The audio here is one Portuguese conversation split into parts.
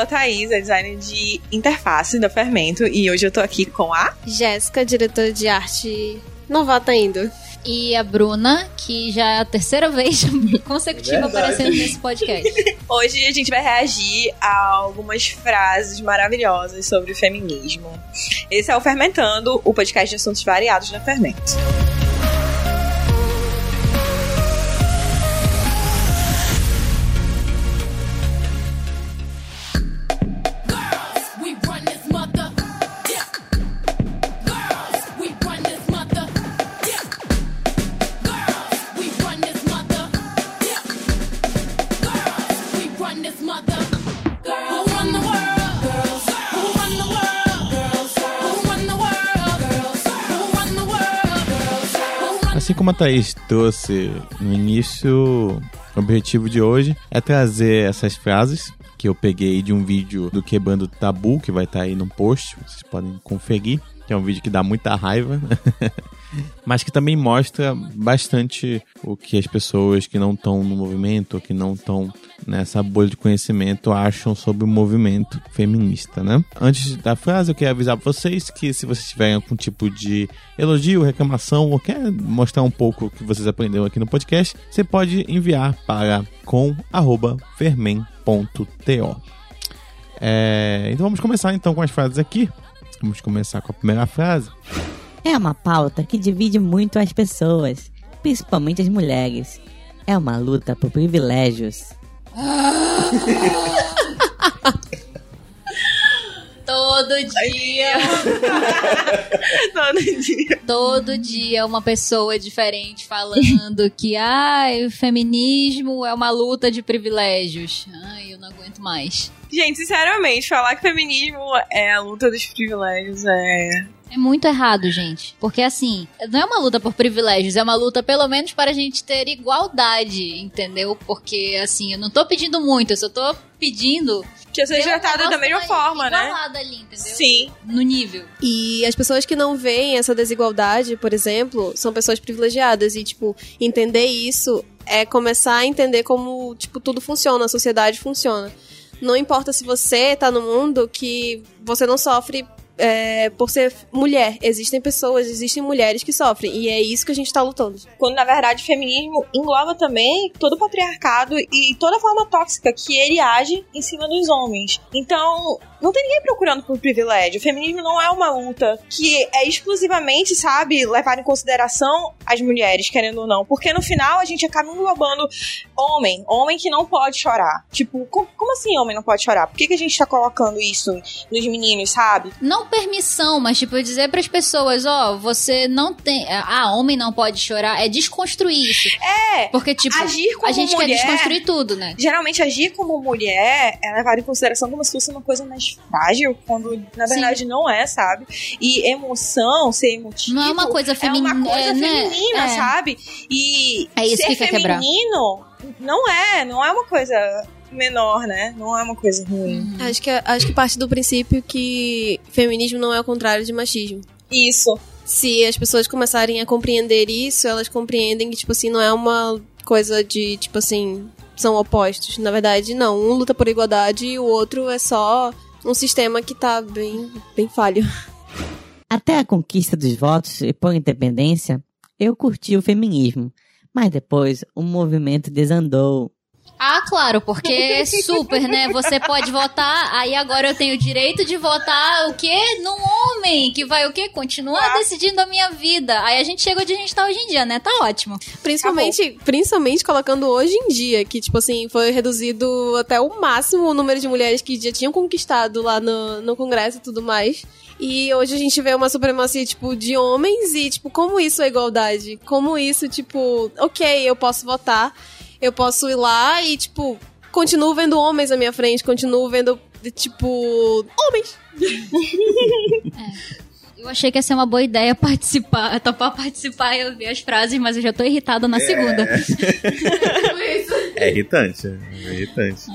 sou a Thaís, a designer de interface da Fermento, e hoje eu tô aqui com a Jéssica, diretora de arte novata ainda. E a Bruna, que já é a terceira vez consecutiva aparecendo nesse podcast. Hoje a gente vai reagir a algumas frases maravilhosas sobre o feminismo. Esse é o Fermentando, o podcast de assuntos variados da Fermento. Assim como a Thaís trouxe no início, o objetivo de hoje é trazer essas frases que eu peguei de um vídeo do Quebrando Tabu, que vai estar aí no post, vocês podem conferir que é um vídeo que dá muita raiva, mas que também mostra bastante o que as pessoas que não estão no movimento, que não estão nessa bolha de conhecimento, acham sobre o movimento feminista, né? Antes da frase, eu quero avisar vocês que se vocês tiverem algum tipo de elogio, reclamação ou quer mostrar um pouco o que vocês aprenderam aqui no podcast, você pode enviar para com@fermen.to. É, então vamos começar então com as frases aqui. Vamos começar com a primeira frase. É uma pauta que divide muito as pessoas, principalmente as mulheres. É uma luta por privilégios. Todo dia. Todo dia. Todo dia uma pessoa diferente falando que ai, o feminismo é uma luta de privilégios. Ai, eu não aguento mais. Gente, sinceramente, falar que feminismo é a luta dos privilégios é. É muito errado, gente. Porque assim, não é uma luta por privilégios, é uma luta pelo menos para a gente ter igualdade, entendeu? Porque assim, eu não tô pedindo muito, eu só tô pedindo eu seja tratada da mesma forma, né? ali, entendeu? Sim. No nível. E as pessoas que não veem essa desigualdade, por exemplo, são pessoas privilegiadas. E, tipo, entender isso é começar a entender como, tipo, tudo funciona, a sociedade funciona. Não importa se você tá no mundo que você não sofre é, por ser mulher. Existem pessoas, existem mulheres que sofrem. E é isso que a gente tá lutando. Quando, na verdade, o feminismo engloba também todo o patriarcado e toda a forma tóxica que ele age em cima dos homens. Então, não tem ninguém procurando por privilégio. O feminismo não é uma luta que é exclusivamente, sabe, levar em consideração as mulheres, querendo ou não. Porque no final a gente acaba englobando homem, homem que não pode chorar. Tipo, como assim homem não pode chorar? Por que, que a gente tá colocando isso nos meninos, sabe? Não permissão, mas tipo, dizer para as pessoas, ó, oh, você não tem. Ah, homem não pode chorar. É desconstruir isso. É. Porque, tipo, agir como a gente mulher, quer desconstruir tudo, né? Geralmente, agir como mulher é levado em consideração como se fosse uma coisa mais frágil, quando na verdade Sim. não é, sabe? E emoção, ser emotivo. Não é uma coisa feminina. É uma coisa é, né? feminina, é. sabe? E é isso ser que feminino não é, não é uma coisa menor, né? Não é uma coisa ruim. Uhum. Acho que, acho que parte do princípio que feminismo não é o contrário de machismo. Isso. Se as pessoas começarem a compreender isso, elas compreendem que, tipo assim, não é uma coisa de, tipo assim, são opostos. Na verdade, não. Um luta por igualdade e o outro é só um sistema que tá bem, bem falho. Até a conquista dos votos e por independência, eu curti o feminismo. Mas depois o movimento desandou. Ah, claro, porque é super, né? Você pode votar, aí agora eu tenho o direito de votar o quê? Num homem que vai o quê? Continuar ah. decidindo a minha vida. Aí a gente chega onde a gente tá hoje em dia, né? Tá ótimo. Principalmente, principalmente colocando hoje em dia, que, tipo assim, foi reduzido até o máximo o número de mulheres que já tinham conquistado lá no, no Congresso e tudo mais. E hoje a gente vê uma supremacia, tipo, de homens e, tipo, como isso é igualdade? Como isso, tipo, ok, eu posso votar eu posso ir lá e, tipo, continuo vendo homens à minha frente, continuo vendo, tipo, homens. é. Eu achei que ia ser uma boa ideia participar, topar participar e ouvir as frases, mas eu já tô irritada na é. segunda. é irritante, é irritante.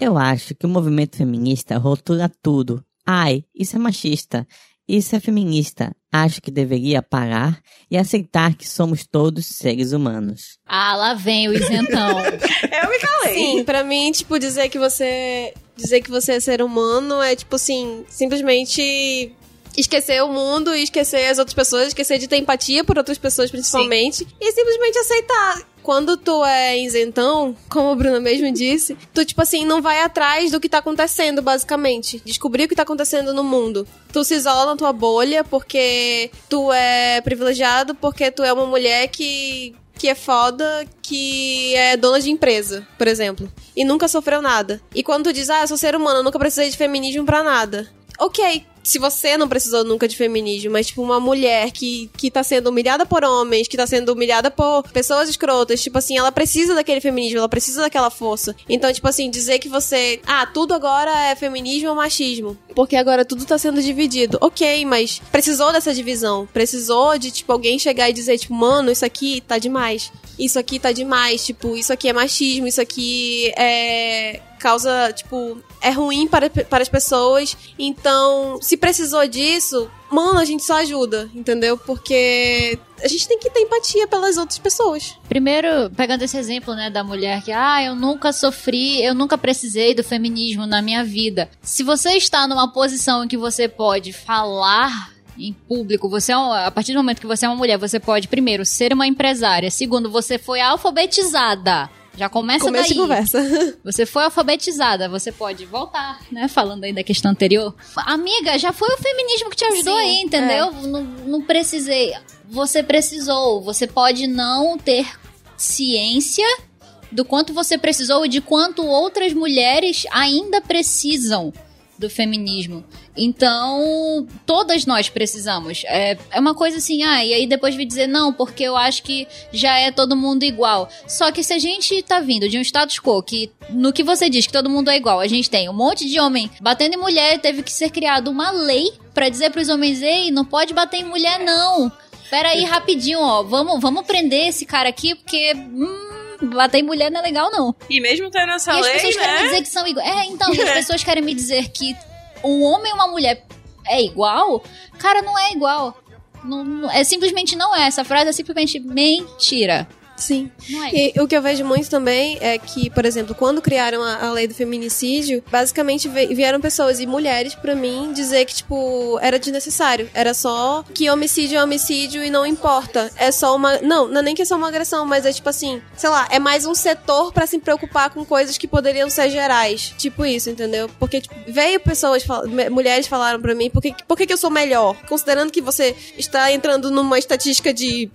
Eu acho que o movimento feminista rotula tudo. Ai, isso é machista. Isso é feminista. Acho que deveria parar e aceitar que somos todos seres humanos. Ah, lá vem o isentão. Eu me calei. Sim, pra mim, tipo, dizer que você Dizer que você é ser humano é tipo assim, simplesmente esquecer o mundo e esquecer as outras pessoas, esquecer de ter empatia por outras pessoas principalmente Sim. e simplesmente aceitar. Quando tu é isentão, como a Bruna mesmo disse, tu, tipo assim, não vai atrás do que tá acontecendo, basicamente. Descobrir o que tá acontecendo no mundo. Tu se isola na tua bolha porque tu é privilegiado, porque tu é uma mulher que que é foda, que é dona de empresa, por exemplo, e nunca sofreu nada. E quando tu diz, ah, eu sou ser humano, eu nunca precisei de feminismo pra nada. Ok, se você não precisou nunca de feminismo, mas, tipo, uma mulher que, que tá sendo humilhada por homens, que tá sendo humilhada por pessoas escrotas, tipo assim, ela precisa daquele feminismo, ela precisa daquela força. Então, tipo assim, dizer que você. Ah, tudo agora é feminismo ou machismo. Porque agora tudo tá sendo dividido. Ok, mas precisou dessa divisão. Precisou de, tipo, alguém chegar e dizer, tipo, mano, isso aqui tá demais. Isso aqui tá demais. Tipo, isso aqui é machismo, isso aqui é causa, tipo, é ruim para, para as pessoas. Então, se precisou disso, mano, a gente só ajuda, entendeu? Porque a gente tem que ter empatia pelas outras pessoas. Primeiro, pegando esse exemplo, né, da mulher que, ah, eu nunca sofri, eu nunca precisei do feminismo na minha vida. Se você está numa posição em que você pode falar em público, você é a partir do momento que você é uma mulher, você pode primeiro ser uma empresária, segundo, você foi alfabetizada já começa Começo daí. conversa. Você foi alfabetizada, você pode voltar, né? Falando aí da questão anterior. Amiga, já foi o feminismo que te ajudou Sim, aí, entendeu? É. Não, não precisei. Você precisou. Você pode não ter ciência do quanto você precisou e de quanto outras mulheres ainda precisam do feminismo. Então, todas nós precisamos. É, é uma coisa assim, ah, e aí depois vir dizer, não, porque eu acho que já é todo mundo igual. Só que se a gente tá vindo de um status quo que, no que você diz que todo mundo é igual, a gente tem um monte de homem batendo em mulher, teve que ser criada uma lei para dizer pros homens, ei, não pode bater em mulher, não. Pera aí, rapidinho, ó, vamos, vamos prender esse cara aqui, porque. Hum, bater em mulher não é legal, não. E mesmo tendo essa e lei, as pessoas né? querem me dizer que são iguais. É, então, as pessoas querem me dizer que um homem e uma mulher é igual, cara, não é igual. Não, não, é simplesmente não é. Essa frase é simplesmente mentira. Sim. É. E o que eu vejo muito também é que, por exemplo, quando criaram a, a lei do feminicídio, basicamente vieram pessoas e mulheres para mim dizer que, tipo, era desnecessário. Era só que homicídio é homicídio e não importa. É só uma. Não, não é nem que é só uma agressão, mas é tipo assim, sei lá, é mais um setor para se preocupar com coisas que poderiam ser gerais. Tipo isso, entendeu? Porque, tipo, veio pessoas, mulheres falaram para mim, por que, por que, que eu sou melhor? Considerando que você está entrando numa estatística de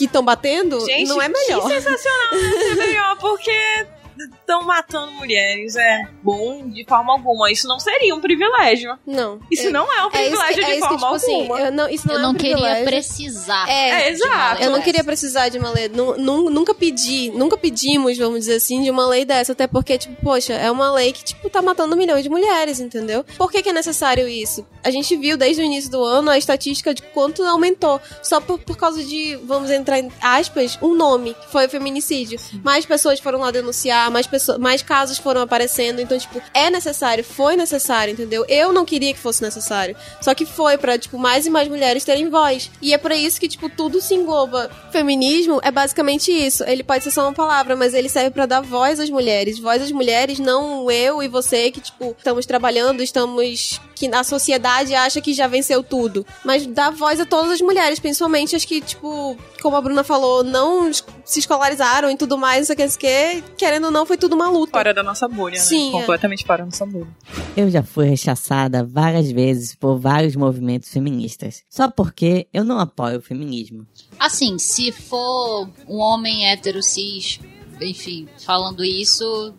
que estão batendo, Gente, não é melhor. Que sensacional ser melhor, porque estão matando mulheres é bom de forma alguma. Isso não seria um privilégio. Não. Isso é, não é um é privilégio é de forma que, tipo, assim, alguma. Assim, eu não, isso não, eu é não um queria precisar. É, é exato. Eu não queria precisar de uma lei. Nunca pedi, nunca pedimos, vamos dizer assim, de uma lei dessa. Até porque, tipo, poxa, é uma lei que, tipo, tá matando milhões de mulheres, entendeu? Por que, que é necessário isso? A gente viu desde o início do ano a estatística de quanto aumentou. Só por, por causa de, vamos entrar em aspas, um nome, que foi o feminicídio. Mais pessoas foram lá denunciar, mais pessoas, mais casos foram aparecendo. Então, tipo, é necessário, foi necessário, entendeu? Eu não queria que fosse necessário. Só que foi pra, tipo, mais e mais mulheres terem voz. E é por isso que, tipo, tudo se engloba. Feminismo é basicamente isso. Ele pode ser só uma palavra, mas ele serve para dar voz às mulheres. Voz às mulheres, não eu e você que, tipo, estamos trabalhando, estamos que a sociedade acha que já venceu tudo. Mas dá voz a todas as mulheres, principalmente as que, tipo, como a Bruna falou, não se escolarizaram e tudo mais, não sei o que, querendo ou não, foi tudo uma luta. Fora da nossa bolha, né? Sim, né? Completamente é. fora da nossa bolha. Eu já fui rechaçada várias vezes por vários movimentos feministas, só porque eu não apoio o feminismo. Assim, se for um homem hétero cis, enfim, falando isso,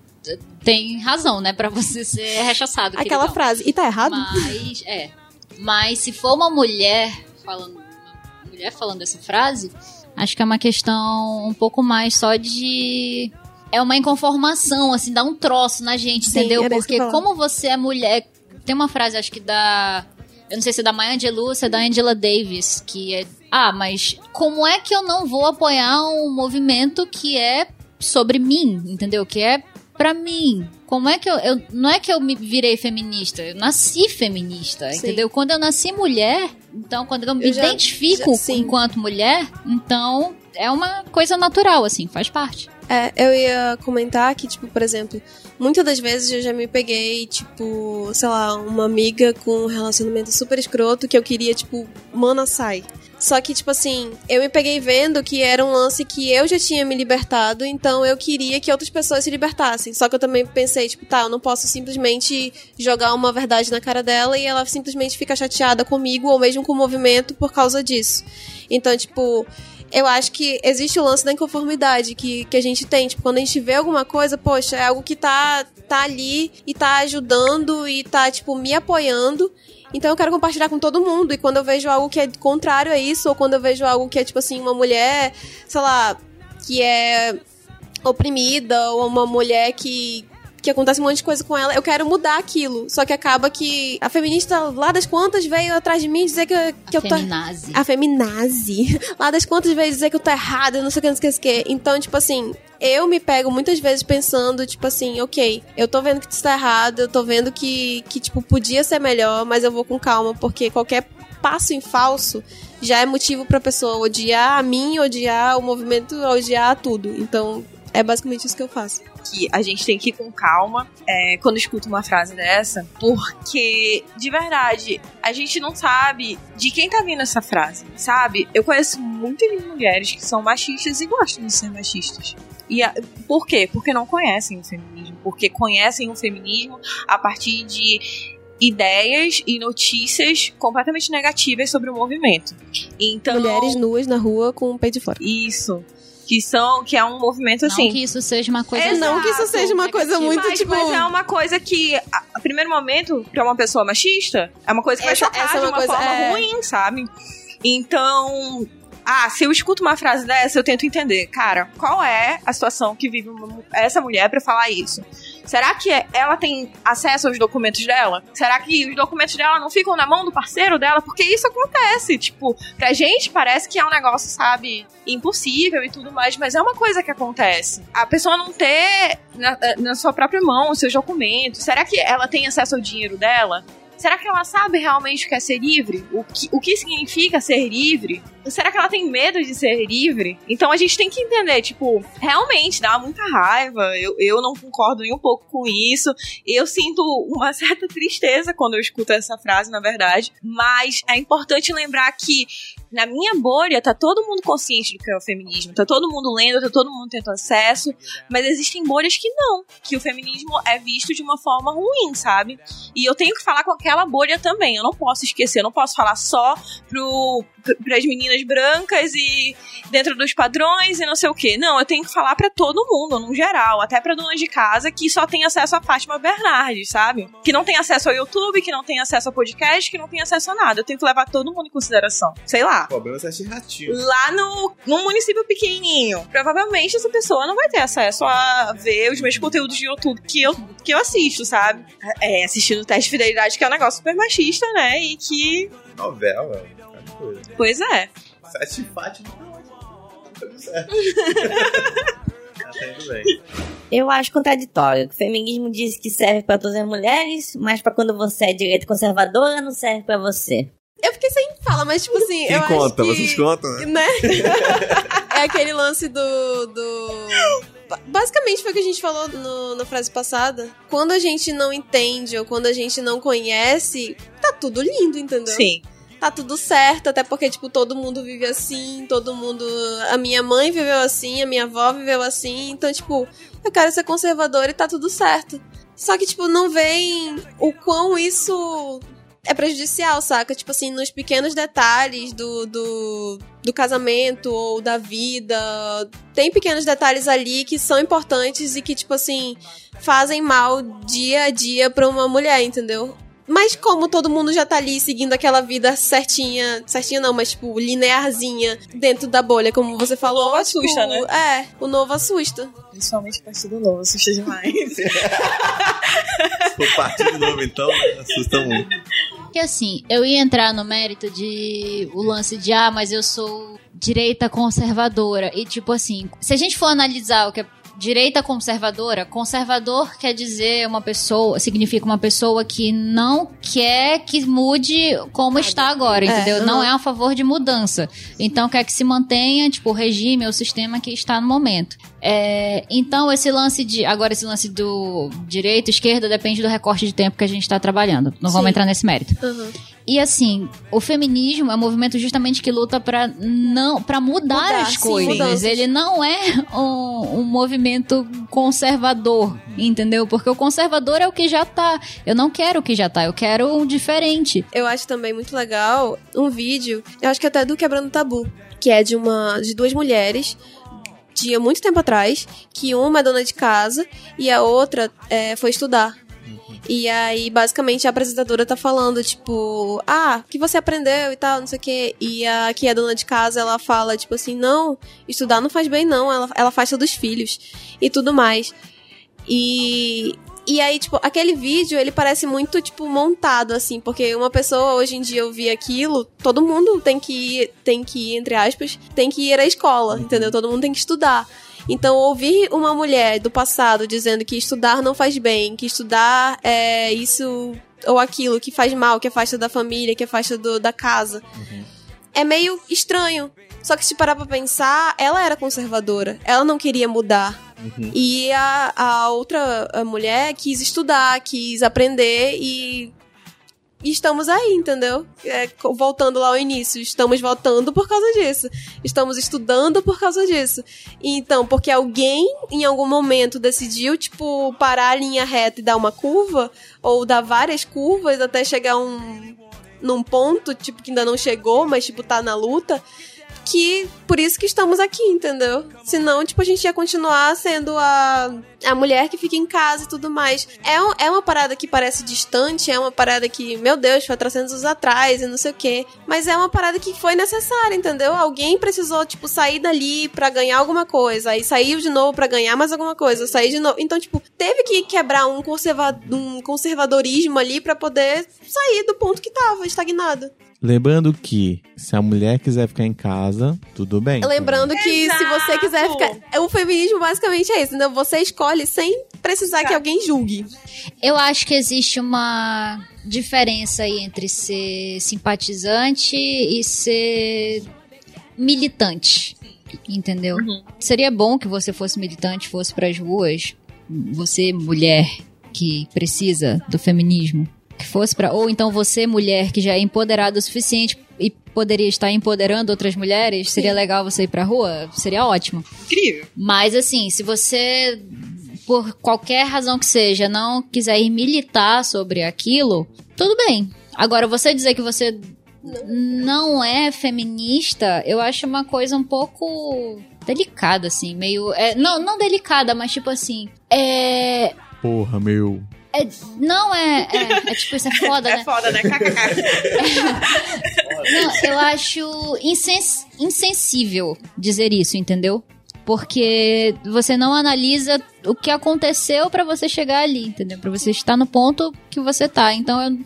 tem razão, né, para você ser rechaçado. Aquela queridão. frase, e tá errado? Mas, é. Mas se for uma mulher falando, uma mulher falando essa frase, acho que é uma questão um pouco mais só de é uma inconformação, assim, dá um troço na gente, Sim, entendeu? Porque como você é mulher, tem uma frase acho que da eu não sei se é da Maya Angelou ou se é da Angela Davis, que é ah, mas como é que eu não vou apoiar um movimento que é sobre mim, entendeu? Que é para mim. Como é que eu, eu, Não é que eu me virei feminista, eu nasci feminista, Sim. entendeu? Quando eu nasci mulher, então quando eu me eu identifico já, já, enquanto mulher, então é uma coisa natural, assim, faz parte. É, eu ia comentar que, tipo, por exemplo, muitas das vezes eu já me peguei, tipo, sei lá, uma amiga com um relacionamento super escroto que eu queria, tipo, mana, sai. Só que, tipo assim, eu me peguei vendo que era um lance que eu já tinha me libertado, então eu queria que outras pessoas se libertassem. Só que eu também pensei, tipo, tá, eu não posso simplesmente jogar uma verdade na cara dela e ela simplesmente fica chateada comigo ou mesmo com o movimento por causa disso. Então, tipo, eu acho que existe o lance da inconformidade que, que a gente tem. Tipo, quando a gente vê alguma coisa, poxa, é algo que tá, tá ali e tá ajudando e tá, tipo, me apoiando. Então eu quero compartilhar com todo mundo. E quando eu vejo algo que é contrário a isso, ou quando eu vejo algo que é, tipo assim, uma mulher, sei lá, que é oprimida, ou uma mulher que, que acontece um monte de coisa com ela, eu quero mudar aquilo. Só que acaba que a feminista lá das contas veio atrás de mim dizer que, que a eu tô. feminazi. A feminazi. Lá das contas veio dizer que eu tô errada, não sei o que, não sei o que, não sei o que. Então, tipo assim, eu me pego muitas vezes pensando, tipo assim, ok, eu tô vendo que isso tá errado, eu tô vendo que, que, tipo, podia ser melhor, mas eu vou com calma, porque qualquer passo em falso já é motivo pra pessoa odiar a mim, odiar o movimento, odiar tudo. Então, é basicamente isso que eu faço. que a gente tem que ir com calma é, quando escuta uma frase dessa, porque, de verdade, a gente não sabe de quem tá vindo essa frase, sabe? Eu conheço muitas mulheres que são machistas e gostam de ser machistas. E a- por quê? Porque não conhecem o feminismo. Porque conhecem o feminismo a partir de ideias e notícias completamente negativas sobre o movimento. Então, Mulheres nuas na rua com o peito de fora. isso. Que são, que é um movimento assim. Não que isso seja uma coisa É, não que isso seja uma coisa muito, mas, tipo... mas é uma coisa que, a, a primeiro momento, pra uma pessoa machista, é uma coisa que Essa- vai chocar essa é de uma uma coisa- forma é. ruim, sabe? Então, ah, se eu escuto uma frase dessa, eu tento entender, cara, qual é a situação que vive uma essa mulher pra falar isso? Será que é- ela tem acesso aos documentos dela? Será que os documentos dela não ficam na mão do parceiro dela? Porque isso acontece. Tipo, pra gente parece que é um negócio, sabe, impossível e tudo mais, mas é uma coisa que acontece. A pessoa não ter na, na sua própria mão os seus documentos. Será que ela tem acesso ao dinheiro dela? Será que ela sabe realmente o que é ser livre? O que, o que significa ser livre? Será que ela tem medo de ser livre? Então a gente tem que entender, tipo, realmente dá muita raiva. Eu, eu não concordo nem um pouco com isso. Eu sinto uma certa tristeza quando eu escuto essa frase, na verdade. Mas é importante lembrar que na minha bolha tá todo mundo consciente do que é o feminismo. Tá todo mundo lendo, tá todo mundo tendo acesso. Mas existem bolhas que não. Que o feminismo é visto de uma forma ruim, sabe? E eu tenho que falar com aquela bolha também. Eu não posso esquecer, eu não posso falar só pro, para as meninas brancas e dentro dos padrões e não sei o que. Não, eu tenho que falar pra todo mundo, no geral, até pra donas de casa que só tem acesso a Fátima Bernardes, sabe? Que não tem acesso ao YouTube, que não tem acesso a podcast, que não tem acesso a nada. Eu tenho que levar todo mundo em consideração. Sei lá. O problema é ratinho. Lá no, num município pequenininho, provavelmente essa pessoa não vai ter acesso a ver os meus conteúdos de YouTube que eu, que eu assisto, sabe? É, assistindo o teste de fidelidade, que é um negócio super machista, né? E que, Novela, coisa. pois é. Sete Fátima tá. Tá tudo certo. tá indo bem. Eu acho contraditório. O feminismo diz que serve pra todas as mulheres, mas pra quando você é direita conservadora, não serve pra você. Eu fiquei sem fala, mas tipo assim, Quem eu conta? acho que... Vocês contam, né? né? é aquele lance do. do... Ba- Basicamente foi o que a gente falou no- na frase passada. Quando a gente não entende ou quando a gente não conhece, tá tudo lindo, entendeu? Sim. Tá tudo certo, até porque, tipo, todo mundo vive assim, todo mundo. A minha mãe viveu assim, a minha avó viveu assim, então, tipo, eu quero ser conservadora e tá tudo certo. Só que, tipo, não vem o quão isso é prejudicial, saca? Tipo assim, nos pequenos detalhes do, do, do casamento ou da vida. Tem pequenos detalhes ali que são importantes e que, tipo assim, fazem mal dia a dia pra uma mulher, entendeu? Mas como todo mundo já tá ali seguindo aquela vida certinha, certinha não, mas tipo, linearzinha dentro da bolha, como você falou. novo assusta, tipo, É, o novo assusta. Principalmente partido novo, assusta demais. Se for partido novo, então, assusta muito. Que assim, eu ia entrar no mérito de o lance de ah, mas eu sou direita conservadora. E tipo assim, se a gente for analisar o que a direita conservadora, conservador quer dizer uma pessoa, significa uma pessoa que não quer que mude como está agora, entendeu? uhum. Não é a favor de mudança. Então quer que se mantenha, tipo, o regime, o sistema que está no momento. É, então esse lance de, agora esse lance do direita, esquerda, depende do recorte de tempo que a gente está trabalhando. Não vamos Sim. entrar nesse mérito. Uhum. E assim, o feminismo é um movimento justamente que luta pra não para mudar, Mudar, as sim, coisas. mudanças. Ele não é um, um movimento conservador, entendeu? Porque o conservador é o que já tá. Eu não quero o que já tá, eu quero um diferente. Eu acho também muito legal um vídeo, eu acho que até do Quebrando Tabu, que é de uma de duas mulheres de há muito tempo atrás, que uma é dona de casa e a outra é, foi estudar. E aí, basicamente, a apresentadora tá falando, tipo, ah, o que você aprendeu e tal, não sei o quê. E a que é dona de casa, ela fala, tipo assim, não, estudar não faz bem, não, ela, ela afasta dos filhos e tudo mais. E, e aí, tipo, aquele vídeo, ele parece muito, tipo, montado, assim, porque uma pessoa, hoje em dia, eu vi aquilo, todo mundo tem que ir, tem que ir, entre aspas, tem que ir à escola, entendeu? Todo mundo tem que estudar. Então, ouvir uma mulher do passado dizendo que estudar não faz bem, que estudar é isso ou aquilo, que faz mal, que afasta da família, que afasta do, da casa, é meio estranho. Só que se parar pra pensar, ela era conservadora, ela não queria mudar. E a, a outra a mulher quis estudar, quis aprender e. e estamos aí, entendeu? É, voltando lá ao início, estamos voltando por causa disso. Estamos estudando por causa disso. Então, porque alguém em algum momento decidiu, tipo, parar a linha reta e dar uma curva, ou dar várias curvas até chegar um, num ponto, tipo, que ainda não chegou, mas, tipo, tá na luta que por isso que estamos aqui, entendeu? Senão, tipo, a gente ia continuar sendo a, a mulher que fica em casa e tudo mais. É, um- é uma parada que parece distante, é uma parada que, meu Deus, foi há 300 anos atrás e não sei o quê. Mas é uma parada que foi necessária, entendeu? Alguém precisou, tipo, sair dali pra ganhar alguma coisa, aí saiu de novo pra ganhar mais alguma coisa, sair de novo. Então, tipo, teve que quebrar um, conserva um conservadorismo ali pra poder sair do ponto que tava estagnado. Lembrando que se a mulher quiser ficar em casa, tudo bem. Lembrando que se você quiser Exato. ficar. O feminismo basicamente é isso, entendeu? Você escolhe sem precisar que alguém julgue. Eu acho que existe uma diferença aí entre ser simpatizante e ser militante. Entendeu? Seria bom que você fosse militante, fosse pras ruas. Você, mulher que precisa do feminismo, que fosse para ou então você, mulher que já é empoderada o suficiente e poderia estar empoderando outras mulheres, seria legal você ir pra rua? Seria ótimo. Incrível. Mas assim, se você, por qualquer razão que seja, não quiser ir militar sobre aquilo, tudo bem. Agora, você dizer que você não é feminista, eu acho uma coisa um pouco delicada, assim, meio. é, não, não delicada, mas tipo assim. É. Porra, meu. É- não é, é. é tipo, isso é foda, né? É foda, né? Não, eu acho insens- insensível dizer isso, entendeu? Porque você não analisa o que aconteceu pra você chegar ali, entendeu? Pra você estar no ponto que você tá. Então eu,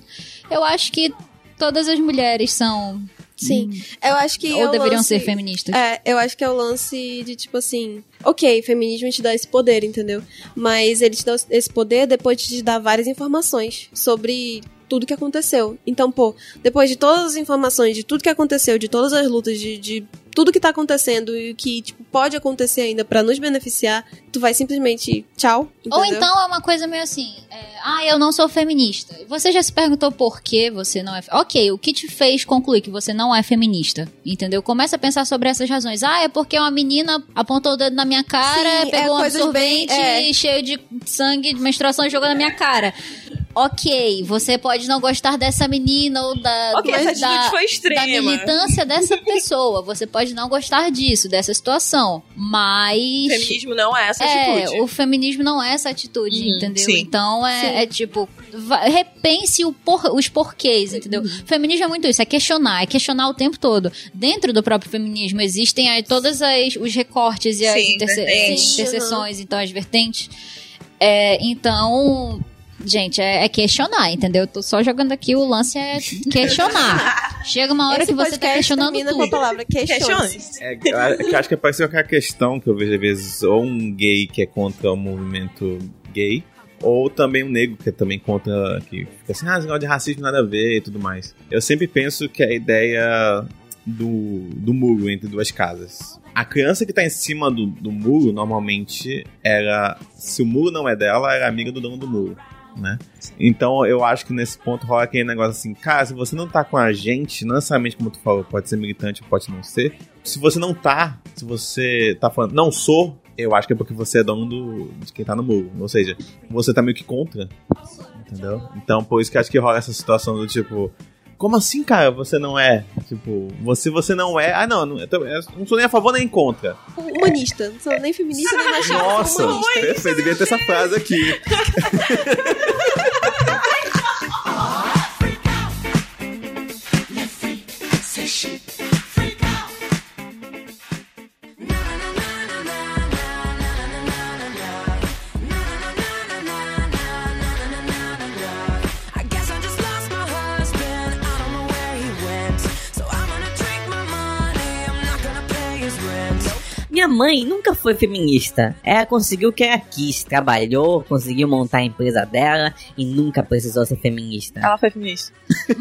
eu acho que todas as mulheres são. Sim. Eu acho que. é Ou o deveriam lance- ser feministas. É, eu acho que é o lance de tipo assim. Ok, feminismo te dá esse poder, entendeu? Mas ele te dá esse poder depois de te dar várias informações sobre tudo que aconteceu. Então, pô, depois de todas as informações de tudo que aconteceu, de todas as lutas, de, de tudo que tá acontecendo e o que tipo, pode acontecer ainda pra nos beneficiar, tu vai simplesmente tchau. Ou entendeu? então é uma coisa meio assim, é, ah, eu não sou feminista. Você já se perguntou por que você não é. Ok, o que te fez concluir que você não é feminista? Entendeu? Começa a pensar sobre essas razões. Ah, é porque uma menina apontou o dedo na minha cara, Sim, é pegou um coisas bem- absorvente é. cheio de sangue, de menstruação e jogou na minha cara. Ok, você pode não gostar dessa menina ou da, Ok, essa da, atitude foi da militância dessa pessoa. Você pode não gostar disso, dessa situação. Mas. O feminismo não é essa É, atitude. o feminismo não é essa atitude, Uhum, entendeu? sim. Então é, é tipo, repense o por- os porquês, entendeu? Uhum. Feminismo é muito isso, é questionar, é questionar o tempo todo. Dentro do próprio feminismo existem aí todos as- os recortes e as Sim, interse- interseções, então as vertentes. É, então, Gente, é, é questionar, entendeu? Eu tô só jogando aqui, o lance é questionar. Chega uma hora Esse que você tá questionando tudo. com a palavra. Questione. É, eu a- acho que é parecido com aquela questão que eu vejo às vezes, ou um gay que é contra o movimento gay, ou também um negro que também contra, que fica assim, ah, negócio de racismo nada a ver e tudo mais. Eu sempre penso que a ideia do, do muro entre duas casas. A criança que tá em cima do, do muro, normalmente, era. Se o muro não é dela, era amiga do dono do muro. Né? Então eu acho que nesse ponto rola aquele negócio assim, cara, se você não tá com a gente, não necessariamente como tu falou, pode ser militante, pode não ser. Se você não tá, se você tá falando, não sou, eu acho que é porque você é dono do, de quem tá no muro. Ou seja, você tá meio que contra. Entendeu? Então por isso que acho que rola essa situação do tipo. Como assim, cara? Você não é? Tipo, você você não é. Ah, não, eu tô- eu não sou nem a favor nem contra. Humanista. Não sou nem feminista, nem machista. Nossa, perfeito, devia ter essa frase aqui. Minha mãe nunca foi feminista. Ela conseguiu o que ela quis, trabalhou, conseguiu montar a empresa dela e nunca precisou ser feminista. Ela foi feminista.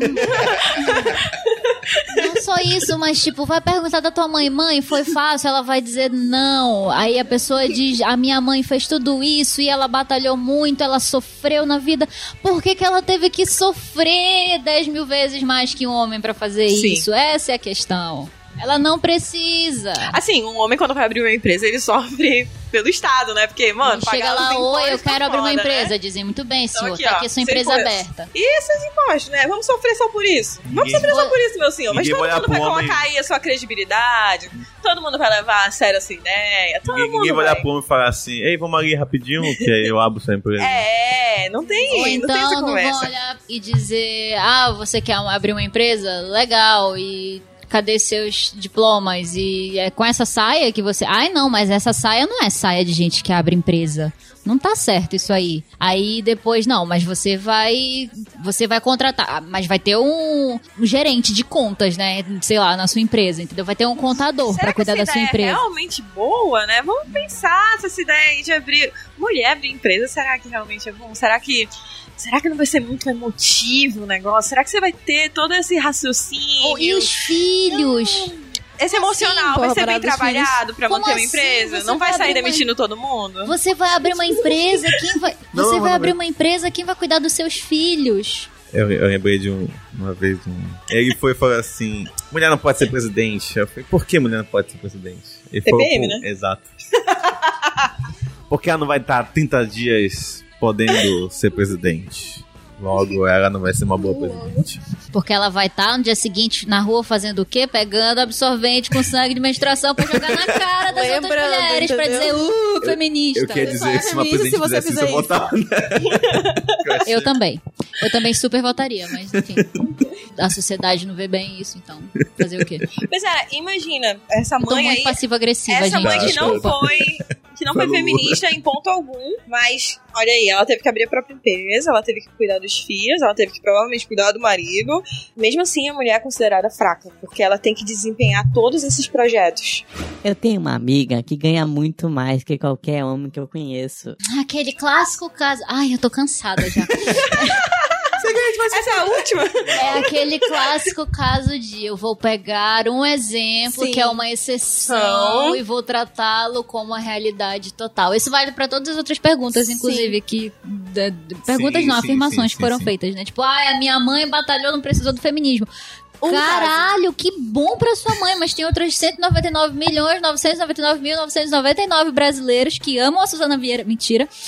Não só isso, mas tipo, vai perguntar da tua mãe, mãe, foi fácil? Ela vai dizer não. Aí a pessoa diz, a minha mãe fez tudo isso e ela batalhou muito, ela sofreu na vida. Por que, que ela teve que sofrer 10 mil vezes mais que um homem pra fazer Sim. isso? Essa é a questão. Ela não precisa. Assim, um homem quando vai abrir uma empresa, ele sofre pelo Estado, né? Porque, mano, Chega lá, oi, eu impostos tá quero abrir uma foda, empresa. Né? Dizem, muito bem, Então, senhor, aqui, tá ó, aqui sua empresa imposto. aberta. E esses impostos, né? Vamos sofrer só por isso. Vamos Ninguém- sofrer só por isso, meu senhor. Mas Ninguém todo vai mundo vai colocar aí a sua credibilidade. Todo mundo vai levar a sério essa ideia. Todo Ninguém, mundo ninguém vai olhar vai. pro homem e falar assim, ei, vamos ali rapidinho, que aí eu abro sua empresa. É, não tem, Ou não tem então essa não vão olhar e dizer, ah, você quer abrir uma empresa? Legal, e cadê seus diplomas? E é com essa saia que você. Ai, não, mas essa saia não é saia de gente que abre empresa. Não tá certo isso aí. Aí depois, não, mas você vai. Você vai contratar. Mas vai ter um, um gerente de contas, né? Sei lá, na sua empresa, entendeu? Vai ter um contador que cuidar da sua ideia empresa. é realmente boa, né? Vamos pensar se essa ideia aí de abrir. Mulher abrir empresa, será que realmente é bom? Será que. Será que não vai ser muito emotivo o negócio? Será que você vai ter todo esse raciocínio? Oh, e os filhos? Esse emocional porra, vai ser bem trabalhado pra Como manter uma assim? empresa? Você Não vai vai sair abrir uma- demitindo todo mundo? Você vai abrir uma empresa, quem vai. Não, Você não, vai não, abrir não. uma empresa, quem vai cuidar dos seus filhos? Eu, eu lembrei de um, uma vez um. Ele foi e falou assim: mulher não pode ser presidente. Eu falei, por que mulher não pode ser presidente? Ele TPM, falou, né? Exato. Porque ela não vai estar 30 dias podendo ser presidente. Logo, ela não vai ser uma boa presidente. Porque ela vai estar no dia seguinte na rua fazendo o quê? Pegando absorvente com sangue de menstruação pra jogar na cara das outras Lembrando, mulheres pra dizer, entendeu? uh, feminista. Eu queria Só dizer se uma presidente se você fizesse isso, eu votava, né? Eu também. Eu também super votaria, mas enfim. A sociedade não vê bem isso, então. Fazer o quê? Pois é, imagina, essa Eu mãe muito aí. passiva-agressiva, Essa gente. mãe que não foi. Que não foi feminista em ponto algum, mas olha aí, ela teve que abrir a própria empresa, ela teve que cuidar dos filhos, ela teve que provavelmente cuidar do marido. Mesmo assim, a mulher é considerada fraca, porque ela tem que desempenhar todos esses projetos. Eu tenho uma amiga que ganha muito mais que qualquer homem que eu conheço. Aquele clássico caso. Ai, eu tô cansada já. Essa é a última? É aquele clássico caso de eu vou pegar um exemplo Sim. que é uma exceção e vou tratá-lo como a realidade total. Isso vale pra todas as outras perguntas, inclusive, que. perguntas Sim, não, sim, afirmações sim, que foram feitas, né? Tipo, ai, a minha mãe batalhou, não precisou do feminismo. Um Caralho, que bom pra sua mãe, mas tem outros 199 milhões 999 mil 999 brasileiros que amam a Suzana Vieira. Mentira.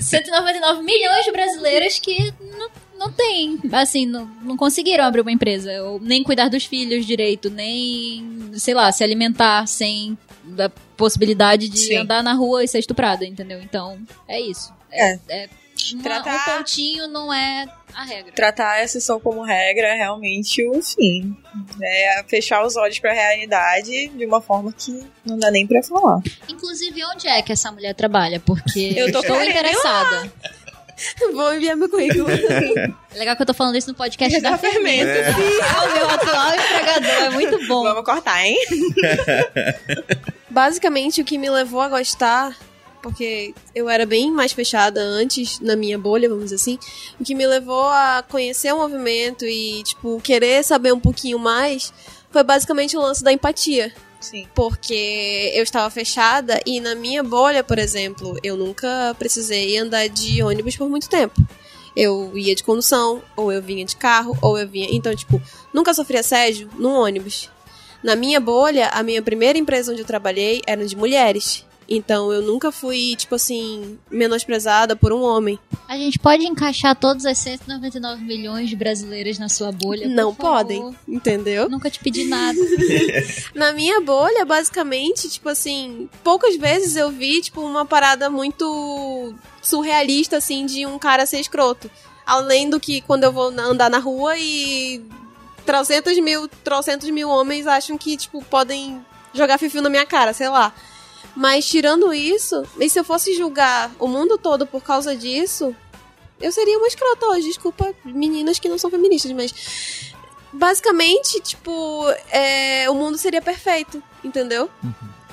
199 milhões de brasileiras que não, não tem, assim, não, não conseguiram abrir uma empresa, ou nem cuidar dos filhos direito, nem, sei lá, se alimentar sem a possibilidade de Sim. andar na rua e ser estuprada, entendeu? Então, é isso. É. é uma- Tratar- um pontinho não é a regra. Tratar a exceção como regra é realmente o fim. É fechar os olhos pra realidade de uma forma que não dá nem pra falar. Inclusive, onde é que essa mulher trabalha? Porque Eu tô estou ir interessada. Vou enviar meu currículo. É legal que eu tô falando isso no podcast da Da Fermento. Fermento. Ah, o meu atual empregador é muito bom. Vamos cortar, hein? Basicamente, o que me levou a gostar, porque eu era bem mais fechada antes, na minha bolha, vamos dizer assim, o que me levou a conhecer o movimento e, tipo, querer saber um pouquinho mais, foi basicamente o lance da empatia. Sim. Porque eu estava fechada e na minha bolha, por exemplo, eu nunca precisei andar de ônibus por muito tempo. Eu ia de condução, ou eu vinha de carro, ou eu vinha. Então, tipo, nunca sofri assédio num ônibus. Na minha bolha, a minha primeira empresa onde eu trabalhei era de mulheres. Então eu nunca fui, tipo assim, menosprezada por um homem. A gente pode encaixar todas as 199 milhões de brasileiras na sua bolha? Não podem, entendeu? Nunca te pedi nada. Na minha bolha, basicamente, tipo assim, poucas vezes eu vi, tipo, uma parada muito surrealista, assim, de um cara ser escroto. Além do que quando eu vou andar na rua e trocentos mil, trocentos mil homens acham que, tipo, podem jogar fio na minha cara, sei lá. Mas tirando isso, e se eu fosse julgar o mundo todo por causa disso, eu seria uma escrota hoje. Desculpa, meninas que não são feministas, mas basicamente, tipo, é, o mundo seria perfeito, entendeu?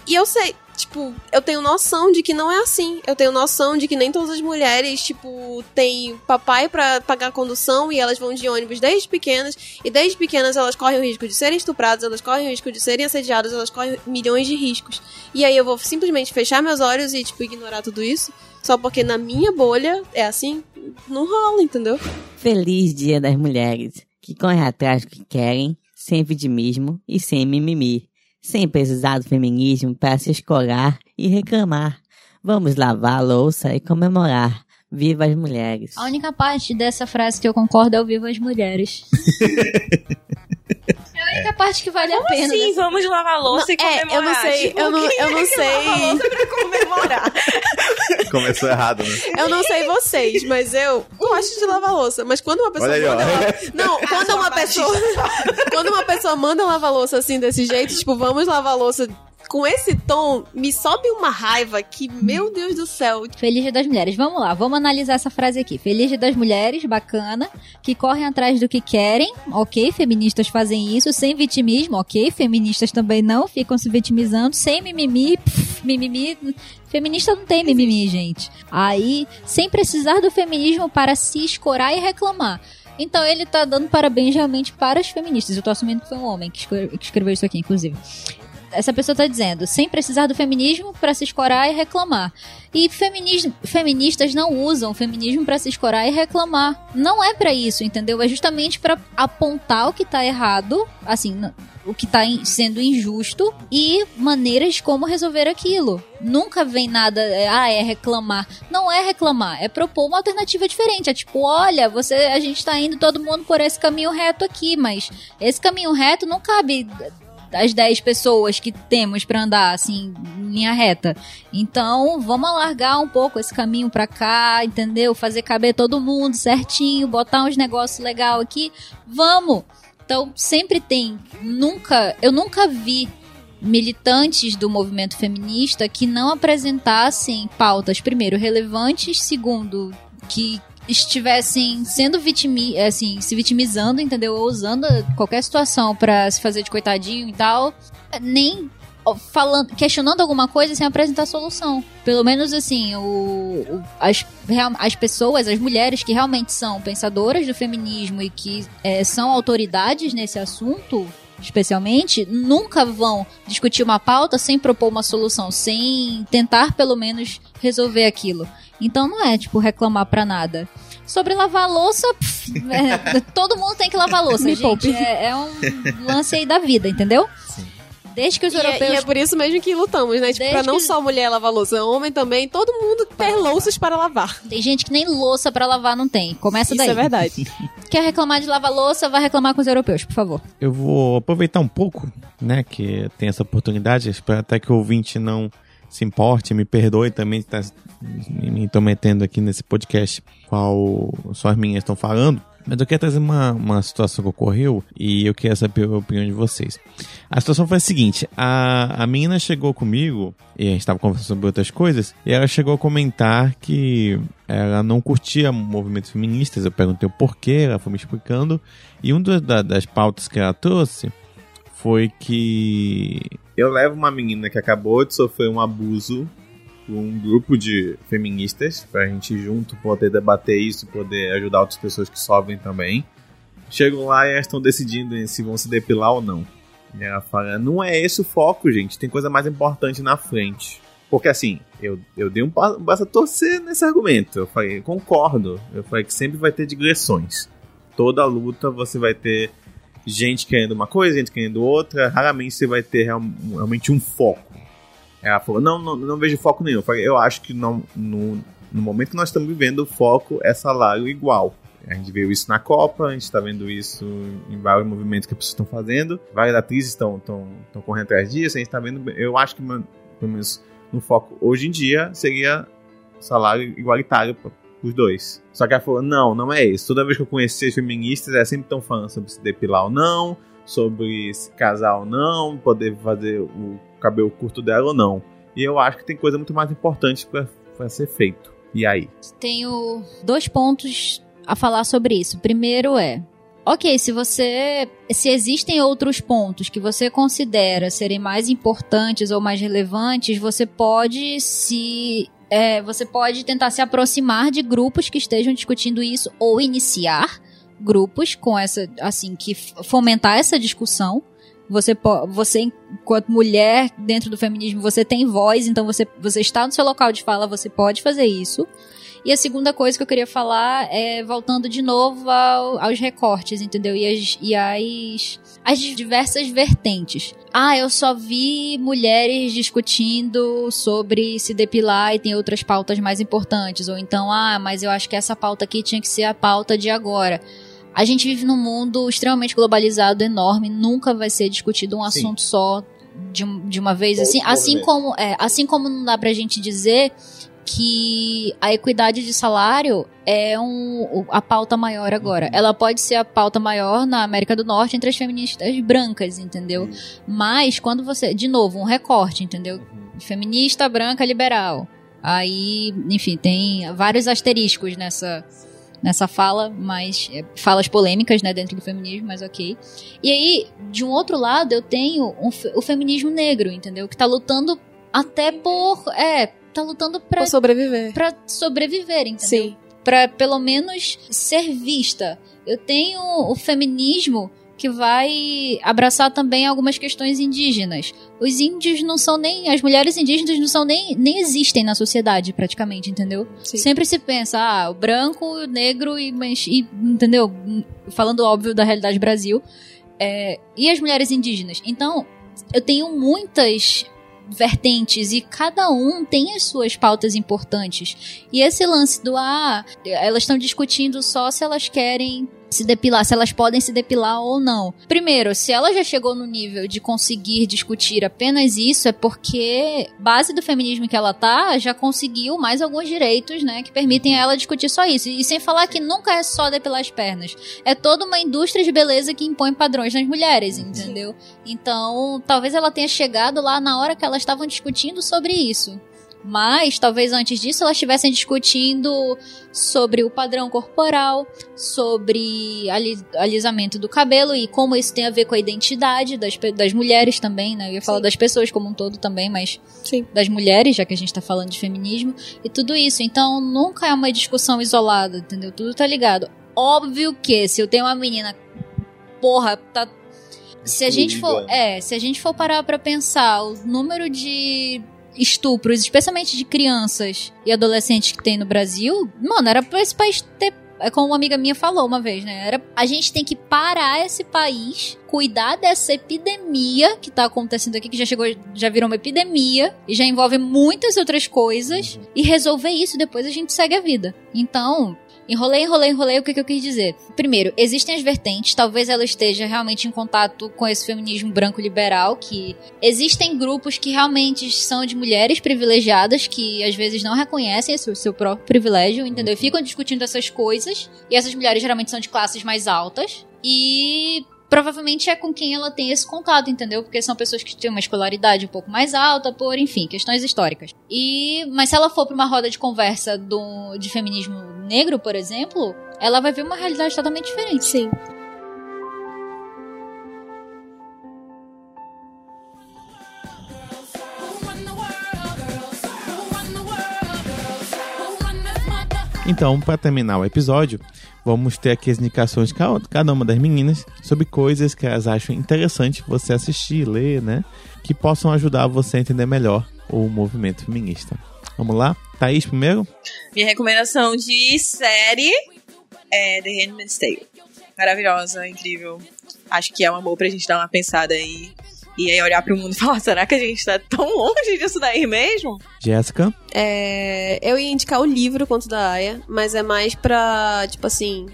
E eu sei, tipo, eu tenho noção de que não é assim. Eu tenho noção de que nem todas as mulheres, tipo, têm papai pra pagar a condução e elas vão de ônibus desde pequenas. E desde pequenas elas correm o risco de serem estupradas, elas correm o risco de serem assediadas, elas correm milhões de riscos. E aí eu vou simplesmente fechar meus olhos e, tipo, ignorar tudo isso. Só porque na minha bolha é assim, não rola, entendeu? Feliz Dia das Mulheres, que correm atrás do que querem, sem vitimismo e sem mimimi, sem precisar do feminismo para se escorar e reclamar. Vamos lavar a louça e comemorar. Viva as mulheres! A única parte dessa frase que eu concordo é o Viva as Mulheres. é parte que vale a pena. Sim, dessa- vamos lavar a louça e Não, é, comemorar. eu não sei, Tipo, eu não- eu não é que lava a sei. louça pra comemorar. Começou errado, né? Eu não sei vocês, mas eu gosto de lavar louça. Mas quando uma pessoa Olha aí, ó. manda lavar... Não, quando uma pessoa. quando uma pessoa manda lavar louça assim desse jeito, tipo, vamos lavar louça com esse tom, me sobe uma raiva que, meu Deus do céu. Feliz Dia das Mulheres. Vamos lá, vamos analisar essa frase aqui. Feliz Dia das Mulheres, bacana, que correm atrás do que querem, ok, feministas fazem isso, sem vitimismo, ok, feministas também não, ficam se vitimizando, sem mimimi, pff, mimimi, feminista não tem mimimi, gente. Aí, sem precisar do feminismo para se escorar e reclamar. Então ele tá dando parabéns realmente para as feministas. Eu tô assumindo que foi um homem que escre- que escreveu isso aqui, inclusive essa pessoa tá dizendo, sem precisar do feminismo para se escorar e reclamar. E feminis- feministas não usam o feminismo para se escorar e reclamar. Não é para isso, entendeu? É justamente para apontar o que tá errado, assim, o que tá in- sendo injusto e maneiras como resolver aquilo. Nunca vem nada, é, ah, é reclamar. Não é reclamar, é propor uma alternativa diferente. É tipo, olha, você, a gente tá indo todo mundo por esse caminho reto aqui, mas esse caminho reto não cabe as 10 pessoas que temos pra andar assim em linha reta. Então, vamos alargar um pouco esse caminho pra cá, entendeu? Fazer caber todo mundo certinho, botar uns negócios legal aqui. Vamos. Então, sempre tem, nunca, eu nunca vi militantes do movimento feminista que não apresentassem pautas, primeiro, relevantes, segundo, que estivessem sendo vitimi assim, se vitimizando, entendeu? Ou usando qualquer situação pra se fazer de coitadinho e tal, nem falando, questionando alguma coisa sem apresentar solução. Pelo menos assim, o, o- as, real- as pessoas, as mulheres que realmente são pensadoras do feminismo e que é, são autoridades nesse assunto, especialmente, nunca vão discutir uma pauta sem propor uma solução, sem tentar pelo menos resolver aquilo. Então não é tipo reclamar pra nada. Sobre lavar a louça, pff, é, todo mundo tem que lavar a louça, Me gente. É, é um lance aí da vida, entendeu? Desde que os E é, europeus e é por isso mesmo que lutamos, né? Tipo, Desde pra não que- só mulher lavar louça, homem também, todo mundo ter louças para lavar. Tem gente que nem louça pra lavar não tem. Começa Isso daí. é verdade. Quer reclamar de lavar louça, vai reclamar com os europeus, por favor. Eu vou aproveitar um pouco, né, que tem essa oportunidade, espero até que o ouvinte não se importe, me perdoe também estar me intrometendo aqui nesse podcast qual só as minhas estão falando. Mas eu quero trazer uma, uma situação que ocorreu e eu queria saber a opinião de vocês. A situação foi a seguinte: a, a menina chegou comigo e a gente estava conversando sobre outras coisas, e ela chegou a comentar que ela não curtia movimentos feministas. Eu perguntei o porquê, ela foi me explicando, e uma da, das pautas que ela trouxe foi que. Eu levo uma menina que acabou de sofrer um abuso por um grupo de feministas, pra gente junto poder debater isso e poder ajudar outras pessoas que sofrem também. Chegam lá e elas estão decidindo se vão se depilar ou não. E ela fala: não é esse o foco, gente, tem coisa mais importante na frente. Porque assim, eu, eu dei um pa- passo a torcer nesse argumento. Eu falei, concordo. Eu falei que sempre vai ter digressões. Toda luta você vai ter gente querendo uma coisa, gente querendo outra. Raramente você vai ter real- realmente um foco. Ela falou, não, não, não vejo foco nenhum. Eu falei, eu acho que não, no, no momento que nós estamos vivendo, o foco é salário igual. A gente viu isso na Copa, a gente está vendo isso em vários movimentos que as pessoas estão fazendo. Várias atrizes estão correndo atrás disso. A gente está vendo. Eu acho que, pelo menos no foco hoje em dia, seria salário igualitário os dois. Só que ela falou: não, não é isso. Toda vez que eu conheci as feministas, elas sempre estão falando sobre se depilar ou não, sobre se casar ou não, poder fazer o cabelo curto dela ou não. E eu acho que tem coisa muito mais importante para ser feito. E aí? Tenho dois pontos a falar sobre isso. Primeiro é. Ok, se você. Se existem outros pontos que você considera serem mais importantes ou mais relevantes, você pode se. É, você pode tentar se aproximar de grupos que estejam discutindo isso ou iniciar grupos com essa. assim, que fomentar essa discussão. Você, você, enquanto mulher dentro do feminismo, você tem voz, então você, você está no seu local de fala, você pode fazer isso. E a segunda coisa que eu queria falar é voltando de novo ao- aos recortes, entendeu? E, as, e as, as diversas vertentes. Ah, eu só vi mulheres discutindo sobre se depilar e tem outras pautas mais importantes. Ou então, ah, mas eu acho que essa pauta aqui tinha que ser a pauta de agora. A gente vive num mundo extremamente globalizado, enorme, nunca vai ser discutido um Sim. assunto só de, de uma vez. Assim, assim como, é, assim como não dá pra gente dizer que a equidade de salário é um, a pauta maior agora. Ela pode ser a pauta maior na América do Norte entre as feministas brancas, entendeu? Mas quando você, de novo, um recorte, entendeu? Feminista, branca, liberal. Aí, enfim, tem vários asteriscos nessa nessa fala, mas é, falas polêmicas, né, dentro do feminismo, mas ok. E aí, de um outro lado, eu tenho um o feminismo negro, entendeu? Que tá lutando até por, é, tá lutando pra Pra sobreviver. para sobreviver, entendeu? Sim. Pra pelo menos ser vista. Eu tenho o feminismo que vai abraçar também algumas questões indígenas. Os índios não são nem. As mulheres indígenas não são nem. nem existem na sociedade, praticamente, entendeu? Sim. Sempre se pensa, ah, o branco, o negro e, mas, e entendeu? Falando óbvio da realidade Brasil. É, e as mulheres indígenas. Então, eu tenho muitas vertentes e cada um tem as suas pautas importantes. E esse lance do ah, elas estão discutindo só se elas querem se depilar, se elas podem se depilar ou não. Primeiro, se ela já chegou no nível de conseguir discutir apenas isso, é porque base do feminismo que ela tá já conseguiu mais alguns direitos, né, que permitem a ela discutir só isso. E sem falar que nunca é só depilar as pernas. É toda uma indústria de beleza que impõe padrões nas mulheres, entendeu? Então, talvez ela tenha chegado lá na hora que elas estavam discutindo sobre isso. Mas, talvez antes disso, elas estivessem discutindo sobre o padrão corporal, sobre ali- alisamento do cabelo e como isso tem a ver com a identidade das, das mulheres também, né? Eu ia falar Sim. das pessoas como um todo também, mas Sim. das mulheres, já que a gente tá falando de feminismo, e tudo isso. Então, nunca é uma discussão isolada, entendeu? Tudo tá ligado. Óbvio que se eu tenho uma menina, porra, tá se a gente for, é, se a gente for parar pra pensar o número de estupros, especialmente de crianças e adolescentes que tem no Brasil, mano, era pra esse país ter é como uma amiga minha falou uma vez, né? Era, a gente tem que parar esse país, cuidar dessa epidemia que tá acontecendo aqui, que já chegou, já virou uma epidemia e já envolve muitas outras coisas e resolver isso depois a gente segue a vida. Então, Enrolei, enrolei, enrolei, o que, que eu quis dizer? Primeiro, existem as vertentes, talvez ela esteja realmente em contato com esse feminismo branco liberal, que existem grupos que realmente são de mulheres privilegiadas, que às vezes não reconhecem o seu próprio privilégio, entendeu? E ficam discutindo essas coisas, e essas mulheres geralmente são de classes mais altas, e provavelmente é com quem ela tem esse contato, entendeu? Porque são pessoas que têm uma escolaridade um pouco mais alta, por, enfim, questões históricas. E, mas se ela for para uma roda de conversa do, de feminismo negro, por exemplo, ela vai ver uma realidade totalmente diferente. Sim. Então, para terminar o episódio, vamos ter aqui as indicações de ca- cada uma das meninas sobre coisas que elas acham interessante você assistir, ler, né? Que possam ajudar você a entender melhor o movimento feminista. Vamos lá? Thaís primeiro? Minha recomendação de série é The Handmaid's Tale. Maravilhosa, incrível. Acho que é uma boa pra gente dar uma pensada aí. Aí olhar pro mundo e falar, será que a gente tá tão longe disso daí mesmo? Jéssica? É, eu ia indicar o livro Conto da Aya, mas é mais pra, tipo assim,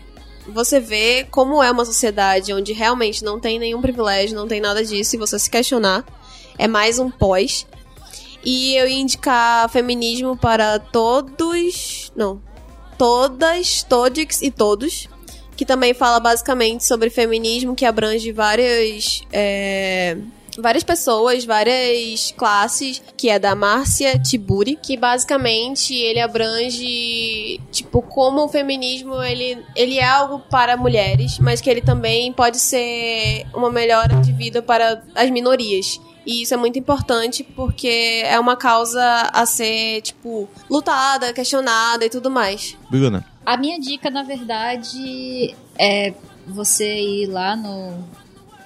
você vê como é uma sociedade onde realmente não tem nenhum privilégio, não tem nada disso, e você se questionar. É mais um pós. E eu ia indicar feminismo para todos. Não. Todas, todes e todos. Que também fala basicamente sobre feminismo que abrange várias. é, várias pessoas, várias classes, que é da Márcia Tiburi, que basicamente ele abrange, tipo, como o feminismo, ele, ele é algo para mulheres, mas que ele também pode ser uma melhora de vida para as minorias. E isso é muito importante porque é uma causa a ser, tipo, lutada, questionada e tudo mais. Bruna? A minha dica, na verdade, é você ir lá no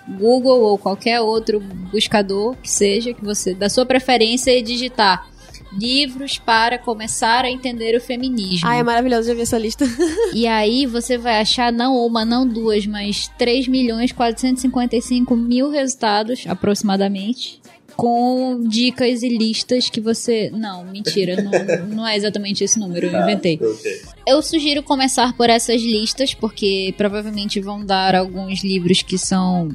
Google ou qualquer outro buscador que seja, que você da sua preferência e digitar livros para começar a entender o feminismo. Ai, é maravilhoso, já vi essa lista. E aí você vai achar não uma, não duas, mas 3 milhões 455 mil resultados, aproximadamente. Com dicas e listas que você. Não, mentira, não, não é exatamente esse número, eu inventei. Eu sugiro começar por essas listas, porque provavelmente vão dar alguns livros que são.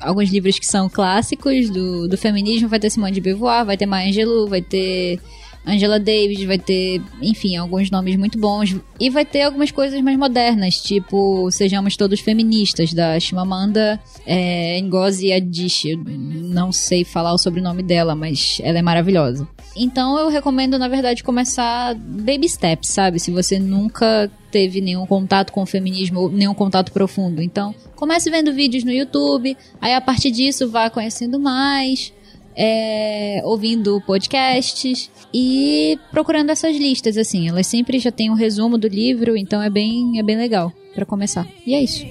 Alguns livros que são clássicos do, do feminismo. Vai ter Simone de Beauvoir, vai ter Maya Angelou, vai ter Angela Davis, vai ter, enfim, alguns nomes muito bons. E vai ter algumas coisas mais modernas, tipo Sejamos Todos Feministas, da Chimamanda é, Ngozi Adichie. Não sei falar o sobrenome dela, mas ela é maravilhosa. Então eu recomendo, na verdade, começar baby steps, sabe? Se você nunca teve nenhum contato com o feminismo, nenhum contato profundo. Então, comece vendo vídeos no YouTube, aí a partir disso vá conhecendo mais, é, ouvindo podcasts e procurando essas listas, assim. Elas sempre já têm um resumo do livro, então é bem, é bem legal pra começar. E é isso.